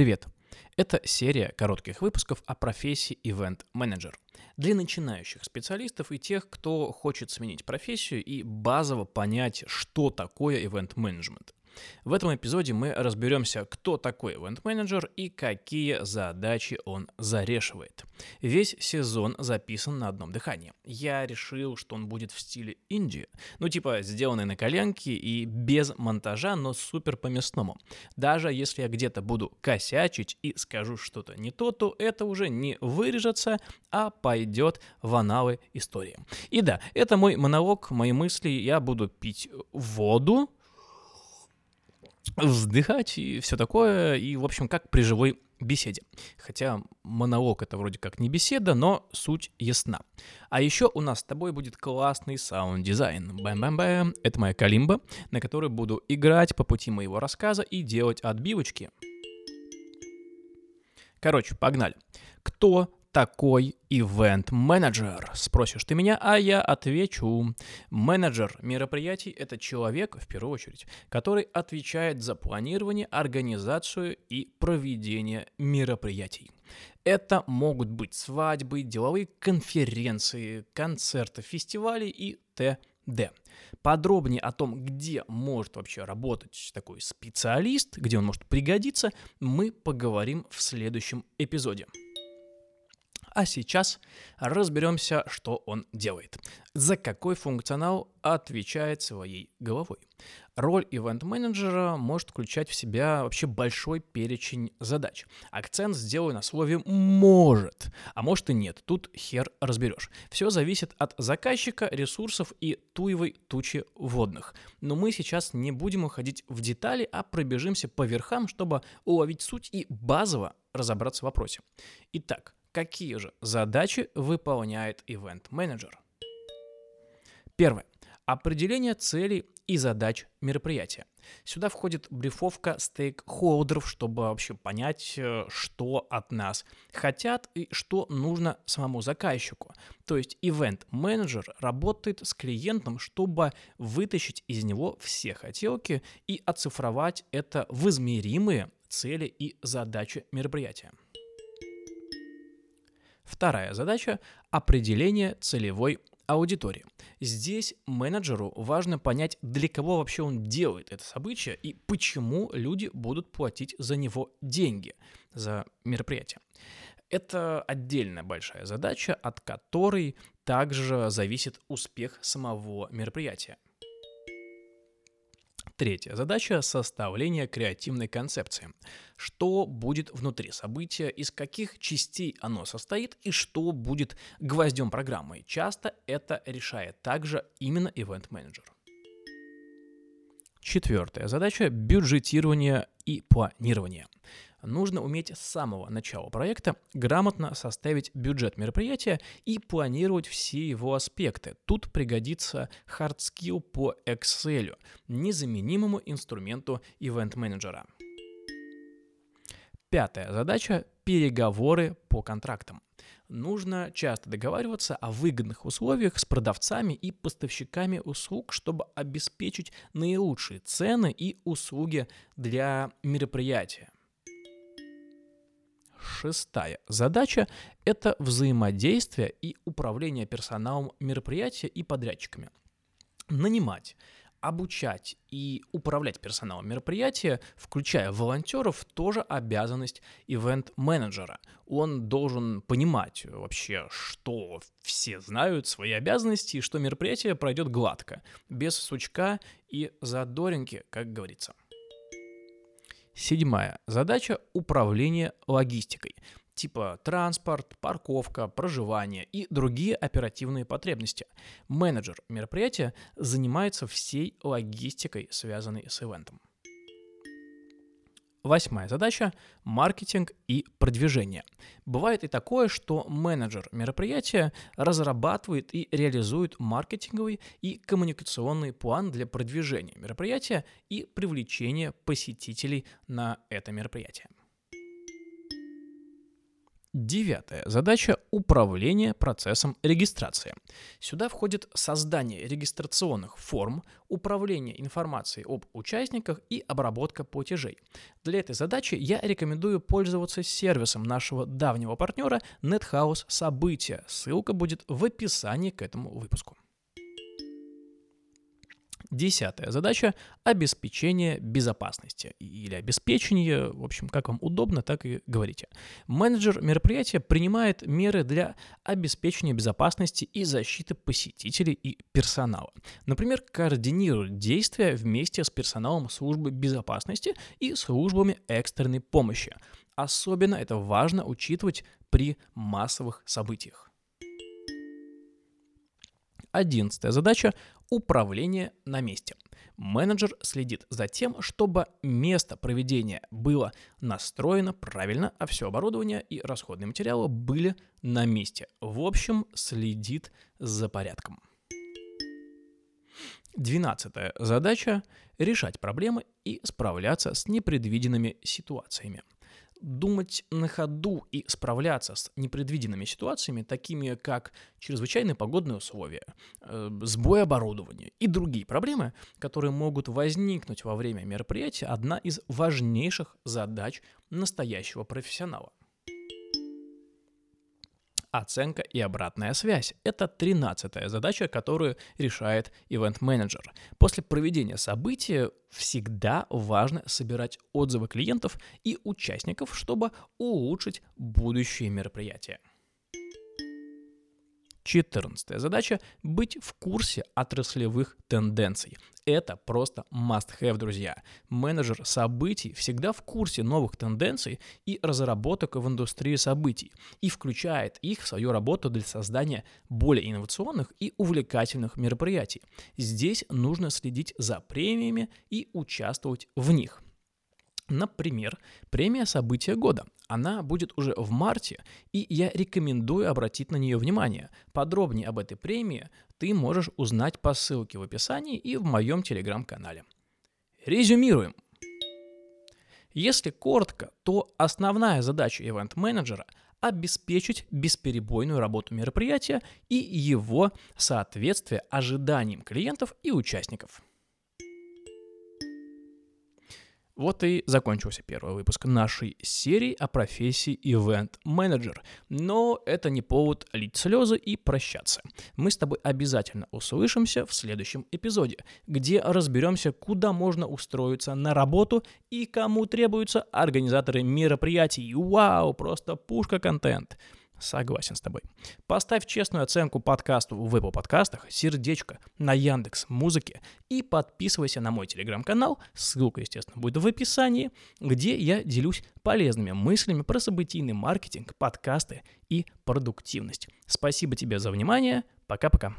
Привет! Это серия коротких выпусков о профессии Event Manager для начинающих специалистов и тех, кто хочет сменить профессию и базово понять, что такое Event Management. В этом эпизоде мы разберемся, кто такой ивент-менеджер и какие задачи он зарешивает. Весь сезон записан на одном дыхании. Я решил, что он будет в стиле Индии, ну типа сделанный на коленке и без монтажа, но супер по-мясному. Даже если я где-то буду косячить и скажу что-то не то, то это уже не вырежется, а пойдет в аналы истории. И да, это мой монолог, мои мысли, я буду пить воду, вздыхать и все такое, и, в общем, как при живой беседе. Хотя монолог это вроде как не беседа, но суть ясна. А еще у нас с тобой будет классный саунд-дизайн. Бэм-бэм-бэм. Это моя калимба, на которой буду играть по пути моего рассказа и делать отбивочки. Короче, погнали. Кто такой ивент-менеджер? Спросишь ты меня, а я отвечу. Менеджер мероприятий — это человек, в первую очередь, который отвечает за планирование, организацию и проведение мероприятий. Это могут быть свадьбы, деловые конференции, концерты, фестивали и т.д. Подробнее о том, где может вообще работать такой специалист, где он может пригодиться, мы поговорим в следующем эпизоде. А сейчас разберемся, что он делает. За какой функционал отвечает своей головой. Роль ивент-менеджера может включать в себя вообще большой перечень задач. Акцент сделаю на слове «может», а может и нет, тут хер разберешь. Все зависит от заказчика, ресурсов и туевой тучи водных. Но мы сейчас не будем уходить в детали, а пробежимся по верхам, чтобы уловить суть и базово разобраться в вопросе. Итак, Какие же задачи выполняет ивент-менеджер? Первое. Определение целей и задач мероприятия. Сюда входит брифовка стейкхолдеров, чтобы вообще понять, э, что от нас хотят и что нужно самому заказчику. То есть ивент-менеджер работает с клиентом, чтобы вытащить из него все хотелки и оцифровать это в измеримые цели и задачи мероприятия. Вторая задача – определение целевой аудитории. Здесь менеджеру важно понять, для кого вообще он делает это событие и почему люди будут платить за него деньги, за мероприятие. Это отдельная большая задача, от которой также зависит успех самого мероприятия. Третья задача – составление креативной концепции. Что будет внутри события, из каких частей оно состоит и что будет гвоздем программы. Часто это решает также именно event-менеджер. Четвертая задача – бюджетирование и планирование нужно уметь с самого начала проекта грамотно составить бюджет мероприятия и планировать все его аспекты. Тут пригодится hard skill по Excel, незаменимому инструменту ивент-менеджера. Пятая задача – переговоры по контрактам. Нужно часто договариваться о выгодных условиях с продавцами и поставщиками услуг, чтобы обеспечить наилучшие цены и услуги для мероприятия. Шестая задача – это взаимодействие и управление персоналом мероприятия и подрядчиками. Нанимать, обучать и управлять персоналом мероприятия, включая волонтеров, тоже обязанность ивент-менеджера. Он должен понимать вообще, что все знают свои обязанности и что мероприятие пройдет гладко, без сучка и задоринки, как говорится. Седьмая задача – управление логистикой типа транспорт, парковка, проживание и другие оперативные потребности. Менеджер мероприятия занимается всей логистикой, связанной с ивентом. Восьмая задача – маркетинг и продвижение. Бывает и такое, что менеджер мероприятия разрабатывает и реализует маркетинговый и коммуникационный план для продвижения мероприятия и привлечения посетителей на это мероприятие. Девятая задача – управление процессом регистрации. Сюда входит создание регистрационных форм, управление информацией об участниках и обработка платежей. Для этой задачи я рекомендую пользоваться сервисом нашего давнего партнера NetHouse События. Ссылка будет в описании к этому выпуску. Десятая задача – обеспечение безопасности или обеспечение, в общем, как вам удобно, так и говорите. Менеджер мероприятия принимает меры для обеспечения безопасности и защиты посетителей и персонала. Например, координирует действия вместе с персоналом службы безопасности и службами экстренной помощи. Особенно это важно учитывать при массовых событиях. Одиннадцатая задача – управление на месте. Менеджер следит за тем, чтобы место проведения было настроено правильно, а все оборудование и расходные материалы были на месте. В общем, следит за порядком. Двенадцатая задача – решать проблемы и справляться с непредвиденными ситуациями думать на ходу и справляться с непредвиденными ситуациями, такими как чрезвычайные погодные условия, э, сбой оборудования и другие проблемы, которые могут возникнуть во время мероприятия, одна из важнейших задач настоящего профессионала. Оценка и обратная связь – это тринадцатая задача, которую решает ивент-менеджер. После проведения события всегда важно собирать отзывы клиентов и участников, чтобы улучшить будущие мероприятия. Четырнадцатая задача – быть в курсе отраслевых тенденций. Это просто must-have, друзья. Менеджер событий всегда в курсе новых тенденций и разработок в индустрии событий и включает их в свою работу для создания более инновационных и увлекательных мероприятий. Здесь нужно следить за премиями и участвовать в них – Например, премия «События года». Она будет уже в марте, и я рекомендую обратить на нее внимание. Подробнее об этой премии ты можешь узнать по ссылке в описании и в моем телеграм-канале. Резюмируем. Если коротко, то основная задача ивент-менеджера – обеспечить бесперебойную работу мероприятия и его соответствие ожиданиям клиентов и участников – Вот и закончился первый выпуск нашей серии о профессии Event Manager. Но это не повод лить слезы и прощаться. Мы с тобой обязательно услышимся в следующем эпизоде, где разберемся, куда можно устроиться на работу и кому требуются организаторы мероприятий. Вау, просто пушка контент. Согласен с тобой. Поставь честную оценку подкасту в Apple подкастах, сердечко на Яндекс Музыке и подписывайся на мой телеграм-канал, ссылка, естественно, будет в описании, где я делюсь полезными мыслями про событийный маркетинг, подкасты и продуктивность. Спасибо тебе за внимание. Пока-пока.